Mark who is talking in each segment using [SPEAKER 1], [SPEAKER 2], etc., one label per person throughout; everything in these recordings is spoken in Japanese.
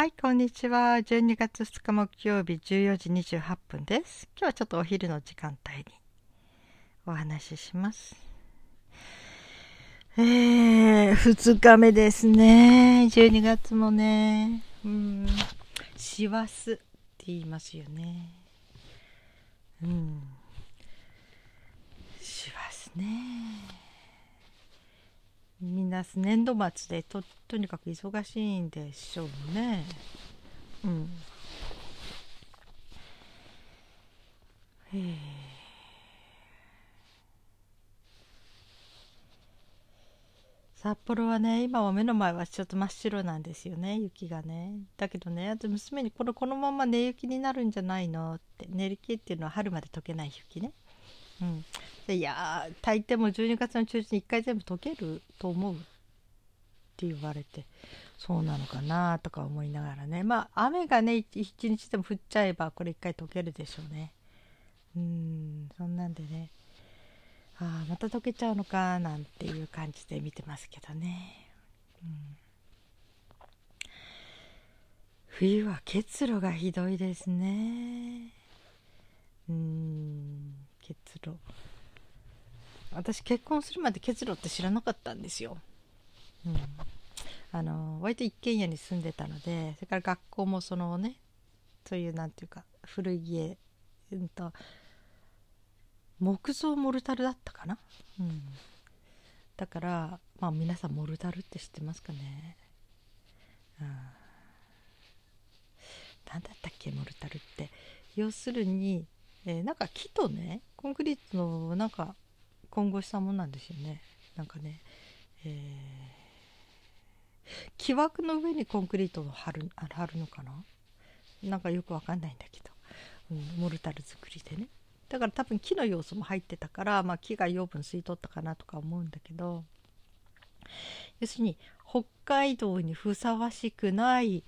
[SPEAKER 1] はい、こんにちは。12月2日木曜日14時28分です。今日はちょっとお昼の時間帯にお話しします。えー、2日目ですね。12月もね。うん、師走って言いますよね。うん。師走ね。みんな年度末でととにかく忙しいんでしょうね。うん。へえ。札幌はね今は目の前はちょっと真っ白なんですよね雪がねだけどねあと娘にこれこのまま寝雪になるんじゃないのって寝雪っていうのは春まで溶けない雪ねうん、いやー大抵も12月の中旬に1回全部溶けると思うって言われてそうなのかなとか思いながらね。まあ雨がね一日でも降っちゃえばこれ1回溶けるでしょうね。うんそんなんでね。ああまた溶けちゃうのかなんていう感じで見てますけどね、うん、冬は結露がひどいですね。うん。結露。私結婚するまで結露って知らなかったんですよ、うん、あの割と一軒家に住んでたのでそれから学校もそのねそういうなんていうか古い家、うんと、木造モルタルだったかな、うん、だからまあ皆さんモルタルって知ってますかね、うん、何だったっけモルタルって。要するにえー、なんか木とねコンクリートのなんか混合したものなんですよね。なんかね、えー、木枠の上にコンクリートを貼る貼るのかな？なんかよくわかんないんだけど、うん、モルタル作りでね。だから多分木の要素も入ってたから、まあ、木が養分吸い取ったかなとか思うんだけど。要するに北海道にふさわしくない、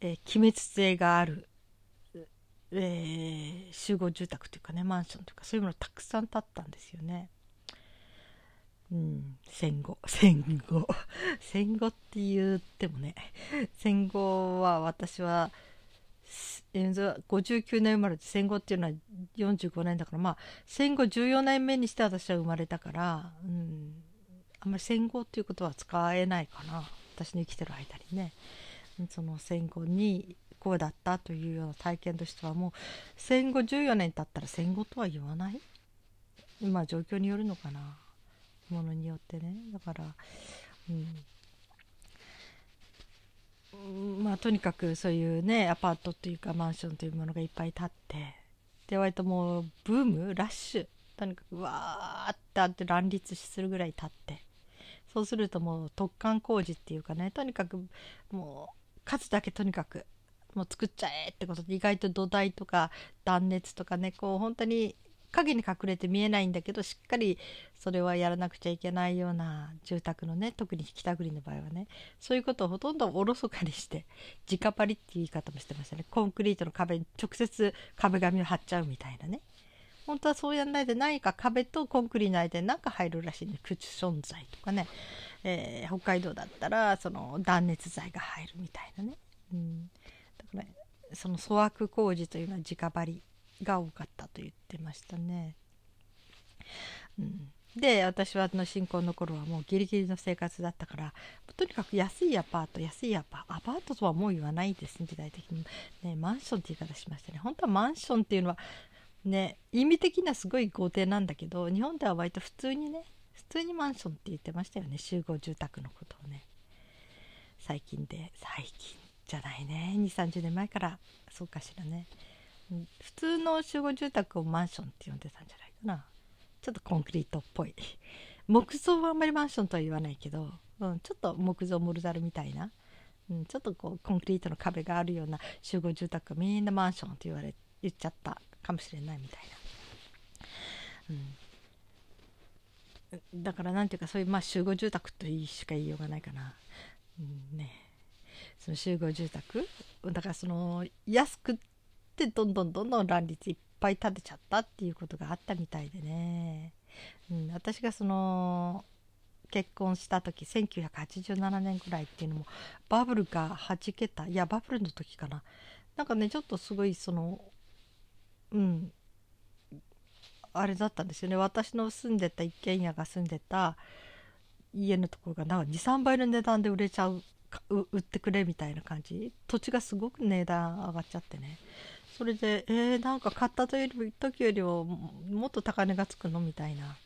[SPEAKER 1] えー、気滅性があるえー、集合住宅というかねマンションというかそういうものたくさん建ったんですよね。うん、戦後 戦後。戦後って言ってもね戦後は私は59年生まれで戦後っていうのは45年だからまあ戦後14年目にして私は生まれたから、うん、あんまり戦後っていうことは使えないかな。私の生きてる間にね。その戦後にこうだったというような体験としてはもう戦後14年経ったら戦後とは言わない？まあ状況によるのかな？ものによってね。だからうん。まあとにかくそういうねアパートというかマンションというものがいっぱい建ってで割ともうブームラッシュ。とにかくわーってあって乱立するぐらい建って。そうするともう突貫工事っていうかね。とにかくもう数だけとにかくもう作っちゃえってことで意外と土台とか断熱とかねこう本当に影に隠れて見えないんだけどしっかりそれはやらなくちゃいけないような住宅のね特に引きたぐりの場合はねそういうことをほとんどおろそかにして直張りっていう言い方もしてましたね。コンクリートの壁に直接壁紙を貼っちゃうみたいなね。本当はそうやんないで何か壁とコンクリートの間に何か入るらしいね。クッション材とかね、えー、北海道だったらその断熱材が入るみたいなね、うん、からその粗悪工事というのは直張りが多かったと言ってましたね。うん、で私はの新婚の頃はもうギリギリの生活だったからとにかく安いアパート安いアパアパートとはもう言わないですね時代的に、ね、マンションって言い方しましたね。本当はマンションっていうのはね意味的にはすごい豪邸なんだけど日本では割と普通にね普通にマンションって言ってましたよね。集合住宅のことをね。最近で最近。じゃないね。2 3 0年前から。そうかしらね。普通の集合住宅をマンションって呼んでたんじゃないかな。ちょっとコンクリートっぽい。木造はあんまりマンションとは言わないけど、うん、ちょっと木造モルダルみたいな、うん、ちょっとこうコンクリートの壁があるような集合住宅みんなマンションと言われ言っちゃったかもしれないみたいな、うん、だからなんていうかそういうまあ集合住宅としか言いようがないかな、うんね、その集合住宅。だからその安くってどんどんどんどん乱立いっぱい建てちゃったっていうことがあったみたいでね、うん、私がその結婚した時1987年ぐらいっていうのもバブルがはじけたいやバブルの時かな。なんかねちょっとすごいそのうんあれだったんですよね。私の住んでた一軒家が住んでた家のところがなんか23倍の値段で売れちゃう売ってくれみたいな感じ？土地がすごく値段上がっちゃってね。それでえー、なんか買った時よりももっと高値がつくの？みたいな、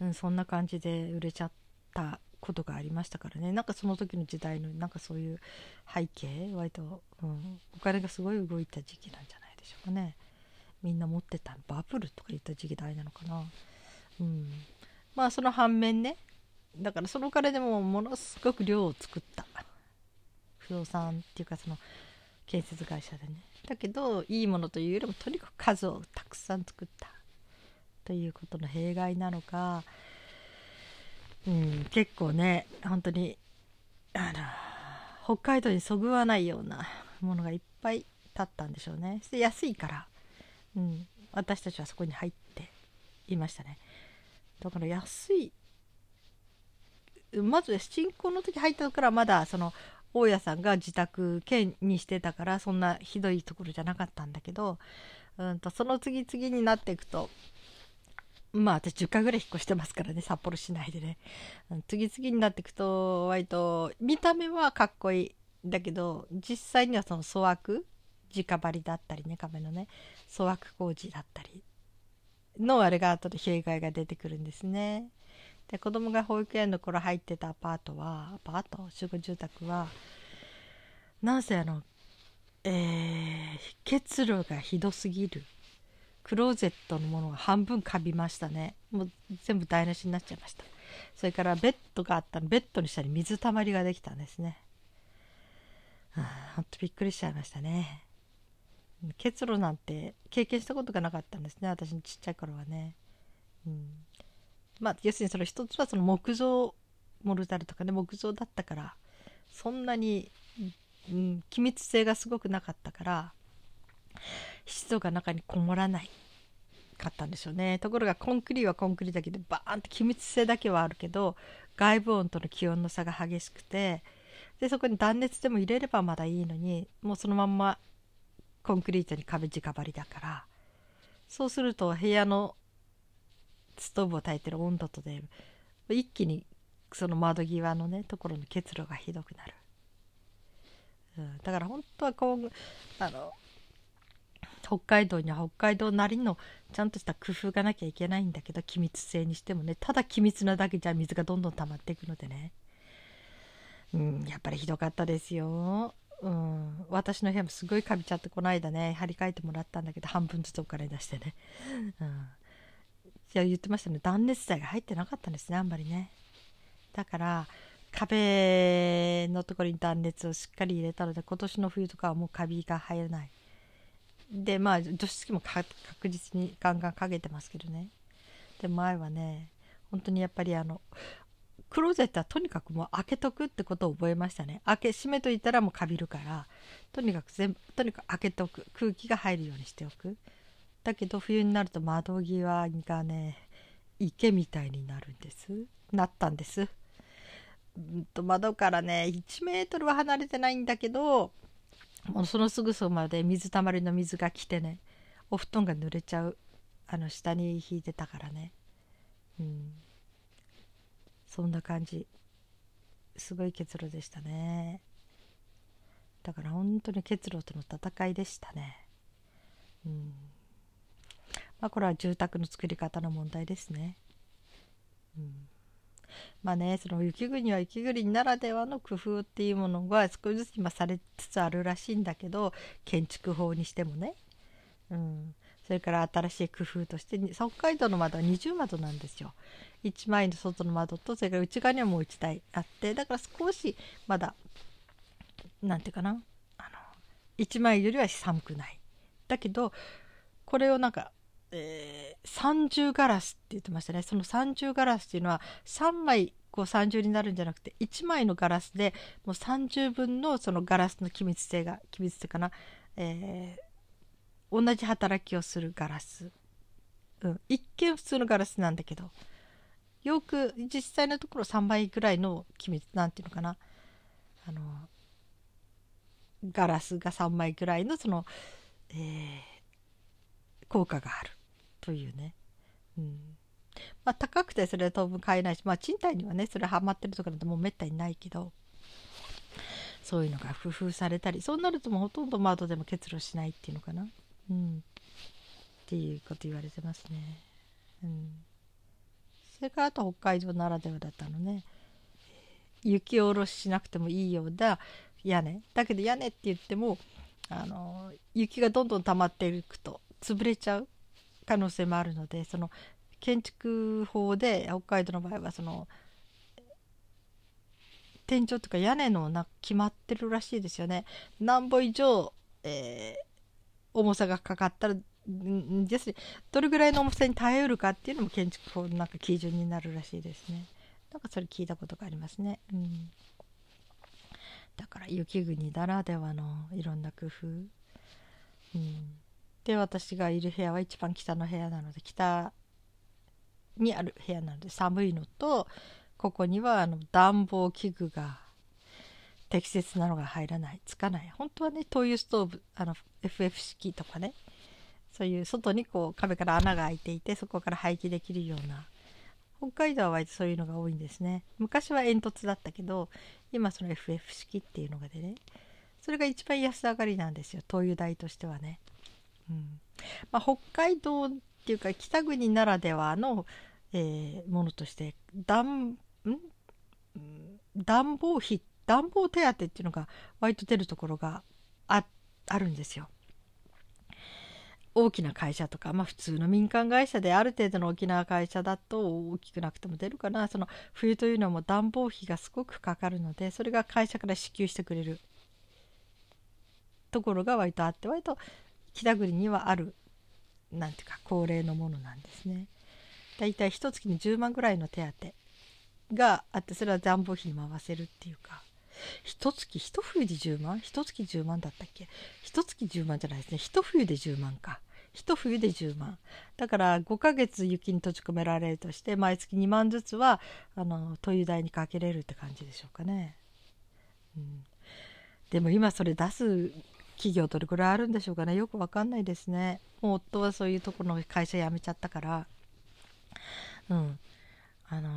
[SPEAKER 1] うん、そんな感じで売れちゃったことがありましたからね。なんかその時の時代のなんかそういう背景割と、うん、お金がすごい動いた時期なんじゃないでしょうかね。みんな持ってたバブルとか言った時期代なのかな。うん。まあその反面ねだからそのお金でもものすごく量を作った。不動産っていうかその建設会社でね。だけどいいものというよりもとにかく数をたくさん作ったということの弊害なのか、うん、結構ね本当にあの北海道にそぐわないようなものがいっぱい立ったんでしょうね。で安いから、うん、私たちはそこに入っていましたね。だから安いまず新婚の時入ったからまだその大家さんが自宅兼にしてたからそんなひどいところじゃなかったんだけど、うんと、その次々になっていくとまあ私10回ぐらい引っ越してますからね札幌市内でね、うん、次々になっていくと割と見た目はかっこいいだけど実際にはその粗悪直張りだったりね壁のね粗悪工事だったりのあれが後で弊害が出てくるんですね。で子供が保育園の頃入ってたアパートはアパート集合住宅はなんせあのえー、結露がひどすぎる。クローゼットのものが半分かびましたね。もう全部台無しになっちゃいました。それからベッドがあったベッドの下に水たまりができたんですね。あほんとびっくりしちゃいましたね。結露なんて経験したことがなかったんですね私のちっちゃい頃はね。うん。まあ要するにその一つはその木造モルタルとかね木造だったからそんなに、うん、機密性がすごくなかったから湿度が中にこもらないかったんでしょうね。ところがコンクリはコンクリだけでバーンって気密性だけはあるけど外部温との気温の差が激しくてでそこに断熱でも入れればまだいいのにもうそのまんまコンクリートに壁直張りだからそうすると部屋のストーブを焚いてる温度とで一気にその窓際のねところの結露がひどくなる、うん、だから本当はこうあの北海道には北海道なりのちゃんとした工夫がなきゃいけないんだけど気密性にしてもね。ただ気密なだけじゃ水がどんどん溜まっていくのでね、うん、やっぱりひどかったですよ。うん、私の部屋もすごいカビちゃってこの間ね張り替えてもらったんだけど半分ずつお金出してね、うん、言ってましたね。断熱材が入ってなかったんですねあんまりね。だから壁のところに断熱をしっかり入れたので今年の冬とかはもうカビが入らない。でまあ除湿機も確実にガンガンかけてますけどね。で前はね本当にやっぱりあのクローゼットはとにかくもう開けとくってことを覚えましたね。開け閉めといたらもうかびるからとにかく全部とにかく開けとく。空気が入るようにしておく。だけど冬になると窓際がね池みたいになるんです。なったんです、うんと、窓からね1メートルは離れてないんだけどもうそのすぐそばで水たまりの水が来てねお布団が濡れちゃうあの下に引いてたからね。うん。そんな感じ。すごい結露でしたね。だから本当に結露との戦いでしたね。うん。まあ、これは住宅の作り方の問題ですね。うん、まあねその雪国は雪国ならではの工夫っていうものが少しずつ今されつつあるらしいんだけど建築法にしてもね、うん、それから新しい工夫として北海道の窓は二重窓なんですよ。1枚の外の窓とそれから内側にはもう1台あってだから少しまだ何て言うかなあの1枚よりは寒くない。だけどこれをなんかえー、三重ガラスって言ってましたね。その三重ガラスっていうのは3枚こう三重になるんじゃなくて1枚のガラスでもう30分のそのガラスの気密性が気密性かな、えー、同じ働きをするガラス、うん、一見普通のガラスなんだけどよく実際のところ3倍ぐらいの気密なんていうのかな。あのガラスが3枚ぐらいのその、えー、効果がある。というね、うん。まあ、高くてそれは当分買えないし、まあ、賃貸にはねそれはまってるところでもうめったにないけどそういうのが工夫されたりそうなるともうほとんど窓でも結露しないっていうのかな、うん、っていうこと言われてますね。うん。それからあと北海道ならではだったのね。雪下ろししなくてもいいような屋根。だけど屋根って言ってもあの雪がどんどん溜まっていくと潰れちゃう。可能性もあるのでその建築法で北海道の場合はその天井とか屋根のな決まってるらしいですよね。何歩以上、えー、重さがかかったらですどれぐらいの重さに耐えうるかっていうのも建築法のなんか基準になるらしいですね。なんかそれ聞いたことがありますね。うん、だから雪国ならではのいろんな工夫。うん、で私がいる部屋は一番北の部屋なので北にある部屋なので寒いのとここにはあの暖房器具が適切なのが入らない。つかない。本当はね灯油ストーブあの FF 式とかねそういう外にこう壁から穴が開いていてそこから排気できるような北海道は割とそういうのが多いんですね。昔は煙突だったけど今その FF 式っていうのがでねそれが一番安上がりなんですよ。灯油代としてはね、うん。まあ、北海道っていうか北国ならではの、えー、ものとして暖暖房費暖房手当っていうのが割と出るところがあるんですよ。大きな会社とか、まあ、普通の民間会社である程度の大きな会社だと大きくなくても出るかな。その冬というのも暖房費がすごくかかるのでそれが会社から支給してくれるところが割とあって割と北国にはあるなんていうか恒例のものなんですね。だいたい一月に10万ぐらいの手当があってそれは暖房費に回せるっていうか。一月一冬で10万？一月10万だったっけ？一月10万じゃないですね。一冬で10万か。一冬で10万。だから5ヶ月雪に閉じ込められるとして毎月2万ずつはあの灯油代にかけれるって感じでしょうかね、うん、でも今それ出す企業どれくらいあるんでしょうかね。よくわかんないですね。もう夫はそういうところの会社辞めちゃったから。うん。あの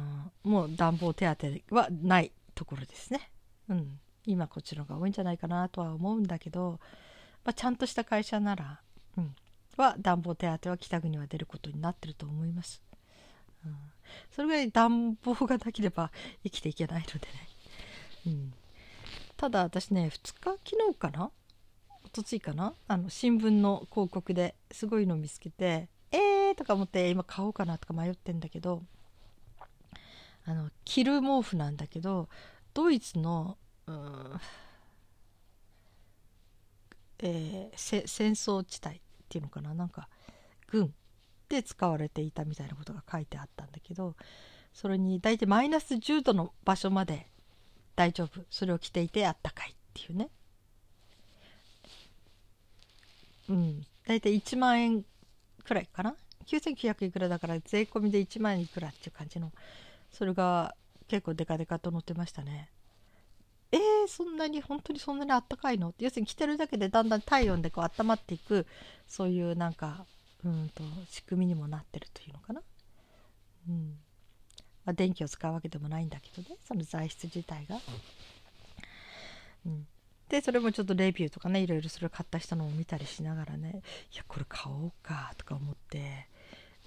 [SPEAKER 1] もう暖房手当はないところですね。うん。今こっちの方が多いんじゃないかなとは思うんだけど、まあ、ちゃんとした会社なら、うん、は暖房手当は北国は出ることになってると思います。うん、それぐらい暖房がなければ 生きていけないのでね。うん、ただ私ね2日昨日かなとついかな？あの新聞の広告ですごいの見つけてえーとか思って今買おうかなとか迷ってんだけどあの着る毛布なんだけどドイツのうんえー、戦争地帯っていうのかな？なんか軍で使われていたみたいなことが書いてあったんだけどそれに大体マイナス10度の場所まで大丈夫。それを着ていてあったかいっていうね。うん。大体1万円くらいかな？9900いくらだから税込みで1万円いくらっていう感じの。それが結構デカデカと載ってましたね。えー、そんなに本当にそんなにあったかいの？って要するに着てるだけでだんだん体温でこう温まっていくそういうなんかうんと仕組みにもなってるというのかな？うん。まあ、電気を使うわけでもないんだけどねその材質自体が。うん、でそれもちょっとレビューとかねいろいろそれを買った人のを見たりしながらねいやこれ買おうかとか思って。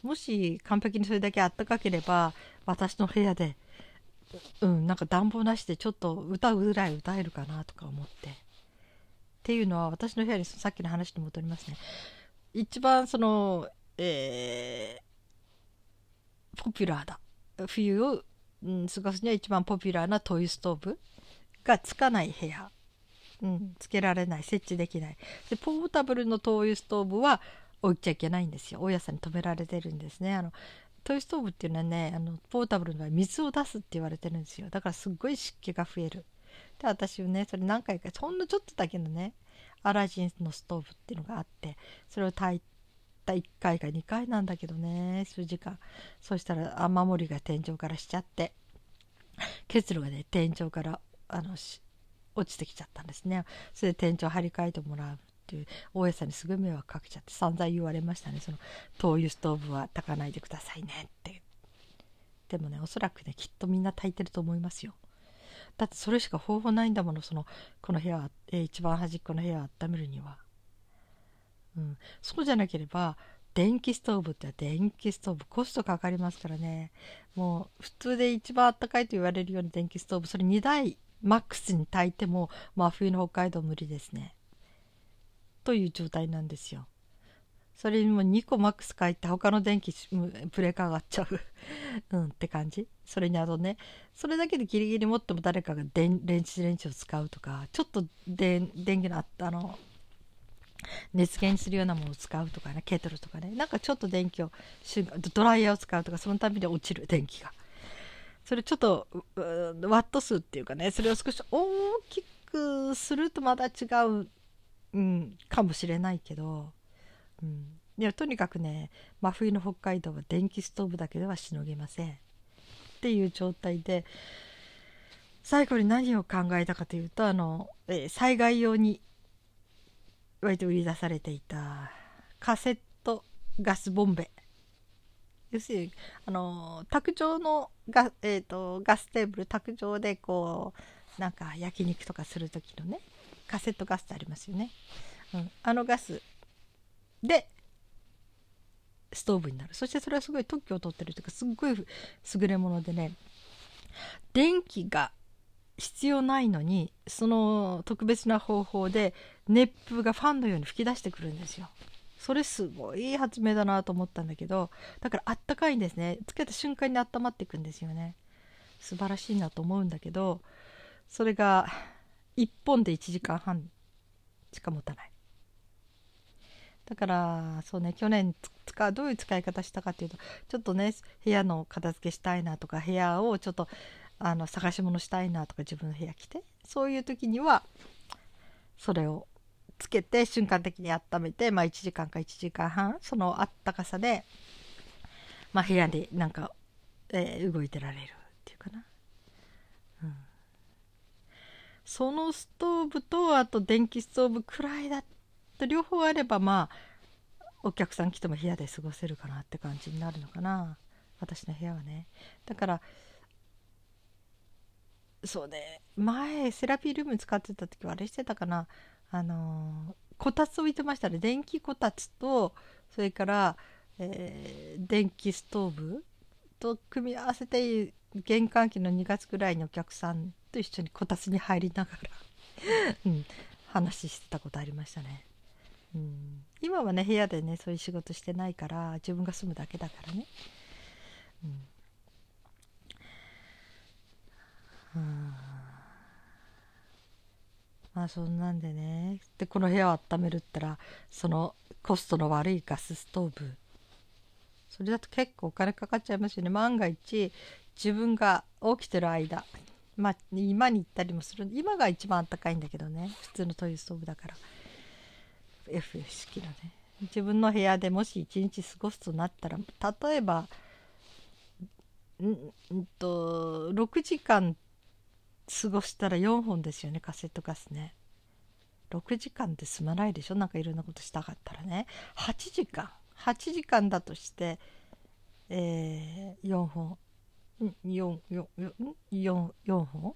[SPEAKER 1] もし完璧にそれだけあったかければ私の部屋でうんなんか暖房なしでちょっと歌うぐらい歌えるかなとか思って。っていうのは私の部屋にさっきの話に戻りますね。一番そのえー、ポピュラーだ。冬を、うん、過ごすには一番ポピュラーな灯油ストーブがつかない部屋、うん、つけられない設置できない。でポータブルの灯油ストーブは置いちゃいけないんですよ。大家さんに止められてるんですね。あの灯油ストーブっていうのはねあのポータブルの場合水を出すって言われてるんですよ。だからすっごい湿気が増える。で私はねそれ何回かほんのちょっとだけのねアラジンのストーブっていうのがあってそれを炊いた1回か2回なんだけどね数時間。そしたら雨漏りが天井からしちゃって結露がね天井からあの落ちてきちゃったんですね。それで天井張り替えてもらうっていう。大家さんにすぐ迷惑かけちゃって散々言われましたね。その灯油ストーブは炊かないでくださいねって。でもねおそらくねきっとみんな炊いてると思いますよ。だってそれしか方法ないんだもの。そのこの部屋、えー、一番端っこの部屋を温めるには、うん、そうじゃなければ電気ストーブって電気ストーブコストかかりますからね。もう普通で一番あったかいと言われるような電気ストーブそれ2台マックスに炊いても真冬の北海道無理ですね。という状態なんですよ。それにも2個マックス書いて他の電気ブレーカー上がっちゃう。うんって感じ。それにあとねそれだけでギリギリ持っても誰かが電池電池を使うとかちょっと電気のあったの熱源するようなものを使うとかねケトルとかね。なんかちょっと電気をドライヤーを使うとかそのために落ちる電気が。それちょっとワット数っていうかねそれを少し大きくするとまた違う、うん、かもしれないけどうん、いやとにかくね真冬の北海道は電気ストーブだけではしのげません。っていう状態で最後に何を考えたかというとあの、え災害用に割と売り出されていたカセットガスボンベ。要するにあの卓上のガ,、えーと、ガステーブル卓上でこうなんか焼肉とかする時のねカセットガスってありますよね、うん、あのガスでストーブになるそしてそれはすごい特許を取ってるというかすっごい優れものでね電気が必要ないのにその特別な方法で熱風がファンのように吹き出してくるんですよ。それすごい発明だなと思ったんだけどだからあったかいんですね。つけた瞬間に温まっていくんですよね。素晴らしいなと思うんだけどそれが1本で1時間半しか持たない。だからそうね去年使うどういう使い方したかっていうとちょっとね部屋の片付けしたいなとか部屋をちょっとあの探し物したいなとか自分の部屋来てそういう時にはそれをつけて瞬間的に温めて、まあ、1時間か1時間半そのあったかさで、まあ、部屋でなんか、えー、動いてられるっていうかな。うん。そのストーブとあと電気ストーブくらいだと両方あればまあお客さん来ても部屋で過ごせるかなって感じになるのかな。私の部屋はね。だからそうね。前セラピールーム使ってた時はあれしてたかな。あのこたつ置いてましたね電気こたつとそれから、えー、電気ストーブと組み合わせて玄関期の2月ぐらいにお客さんと一緒にこたつに入りながら うん、話してたことありましたね。うん、今はね部屋でねそういう仕事してないから自分が住むだけだからね。うん、まあそんなんでね。でこの部屋を温めるったらそのコストの悪いガスストーブ。それだと結構お金かかっちゃいますよね。万が一自分が起きてる間まあ今に行ったりもする。今が一番あったかいんだけどね。普通のトイレストーブだから。F 式のね。自分の部屋でもし一日過ごすとなったら例えばんんと6時間過ごしたら4本ですよね。カセットガスね。6時間で済まないでしょ？なんかいろんなことしたかったらね。8時間。8時間だとして、えー、4本。4 4 4 4本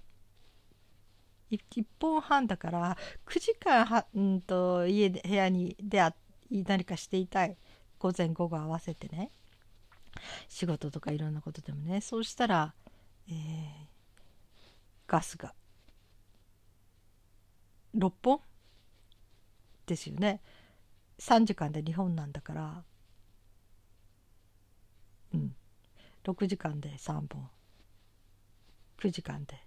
[SPEAKER 1] ？1本半だから9時間は、んと、家で部屋にであ何かしていたい。午前午後合わせてね。仕事とかいろんなことでもね。そうしたら、えー、ガスが。6本？ですよね。3時間で2本なんだから。うん。6時間で3本。9時間で。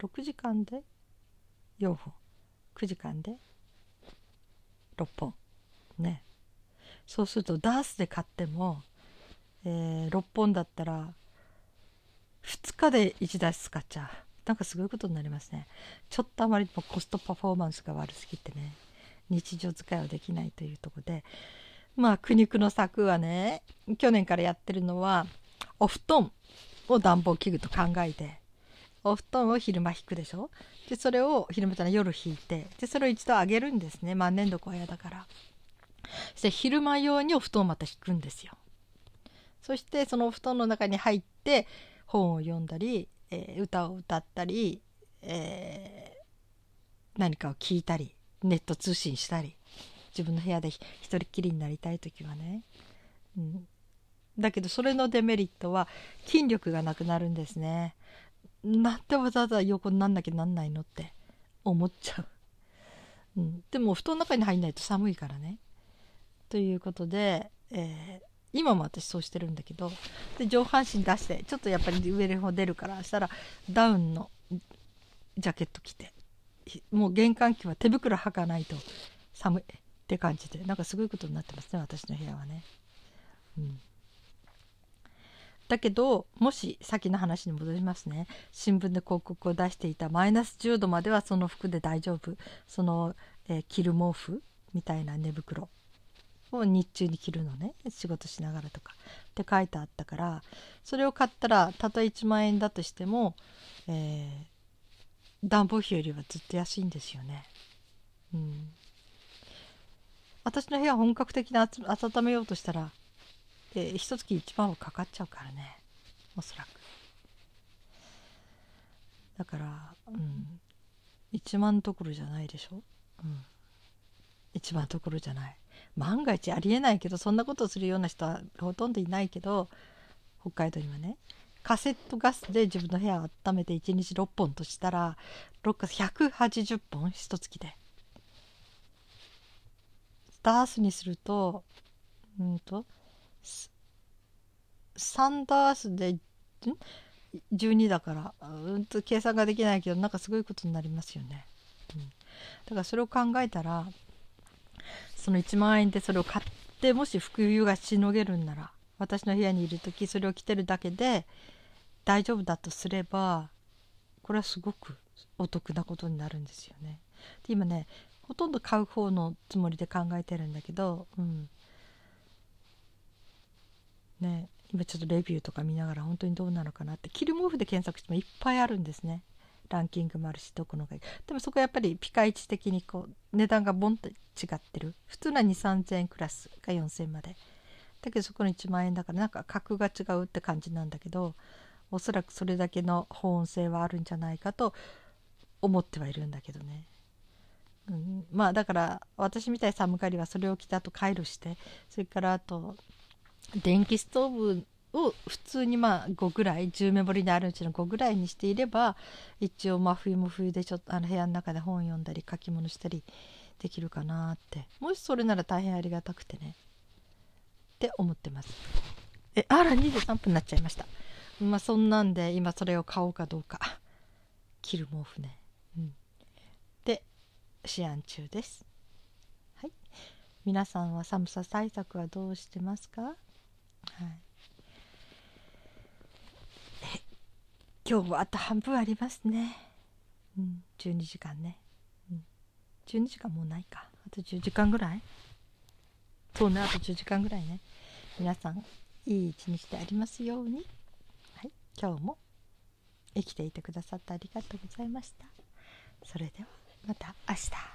[SPEAKER 1] 6時間で4本。9時間で6本。ね。そうするとダースで買っても、えー、6本だったら2日で1台使っちゃうなんかすごいことになりますね。ちょっとあまりもコストパフォーマンスが悪すぎてね。日常使いはできないというとこで。まあ苦肉の策はね去年からやってるのはお布団を暖房器具と考えてお布団を昼間引くでしょ？でそれを昼間じゃない夜引いてでそれを一度上げるんですね。万年床は嫌だから。そして昼間用にお布団をまた引くんですよ。そしてそのお布団の中に入って本を読んだり、えー、歌を歌ったり、えー、何かを聞いたりネット通信したり自分の部屋で一人っきりになりたい時はね、うん、だけどそれのデメリットは筋力がなくなるんですね。なんでわざわざ横になんなきゃなんないのって思っちゃう、うん、でも布団の中に入んないと寒いからね。ということで、えー今も私そうしてるんだけどで上半身出してちょっとやっぱり上の方出るからしたらダウンのジャケット着てもう玄関機は手袋履かないと寒いって感じでなんかすごいことになってますね私の部屋はね。うん。だけどもし先の話に戻りますね。新聞で広告を出していたマイナス10度まではその服で大丈夫。その、えー、着る毛布みたいな寝袋。を日中に着るのね仕事しながらとかって書いてあったからそれを買ったらたとえ1万円だとしても、えー、暖房費よりはずっと安いんですよね。うん、私の部屋本格的に温めようとしたら、えー、一月1万はかかっちゃうからねおそらく。だから、うん、1万どころじゃないでしょ？うん、1万どころじゃない。万が一ありえないけどそんなことをするような人はほとんどいないけど北海道にはね。カセットガスで自分の部屋を温めて1日6本としたら6か180本一月で。ダースにするとうんと3ダースでん？12だからうんと計算ができないけどなんかすごいことになりますよね、うん、だからそれを考えたらその1万円でそれを買ってもし冬がしのげるんなら私の部屋にいる時それを着てるだけで大丈夫だとすればこれはすごくお得なことになるんですよね。で今ねほとんど買う方のつもりで考えてるんだけど、うん、ね今ちょっとレビューとか見ながら本当にどうなのかなって着る毛布で検索してもいっぱいあるんですね。ランキングもあるしどこのがいい。でもそこやっぱりピカイチ的にこう値段がボンと違ってる。普通のは2 3 0 0 0円クラスが4000円まで。だけどそこの1万円だからなんか格が違うって感じなんだけどおそらくそれだけの保温性はあるんじゃないかと思ってはいるんだけどね、うん、まあだから私みたい寒がりはそれを着た後回路してそれからあと電気ストーブを普通にまあ5ぐらい10メモリにあるうちの5ぐらいにしていれば一応真冬も冬でちょっとあの部屋の中で本読んだり書き物したりできるかなって。もしそれなら大変ありがたくてね。って思ってます。えあら23分になっちゃいました。まあそんなんで今それを買おうかどうか。着る毛布ね。うん。で思案中です。はい。皆さんは寒さ対策はどうしてますか？はい。今日もあと半分ありますね。うん、12時間ね。うん、12時間もうないか。あと10時間ぐらい？そうね、あと10時間ぐらいね。皆さん、いい一日でありますように。はい、今日も生きていてくださってありがとうございました。それではまた明日。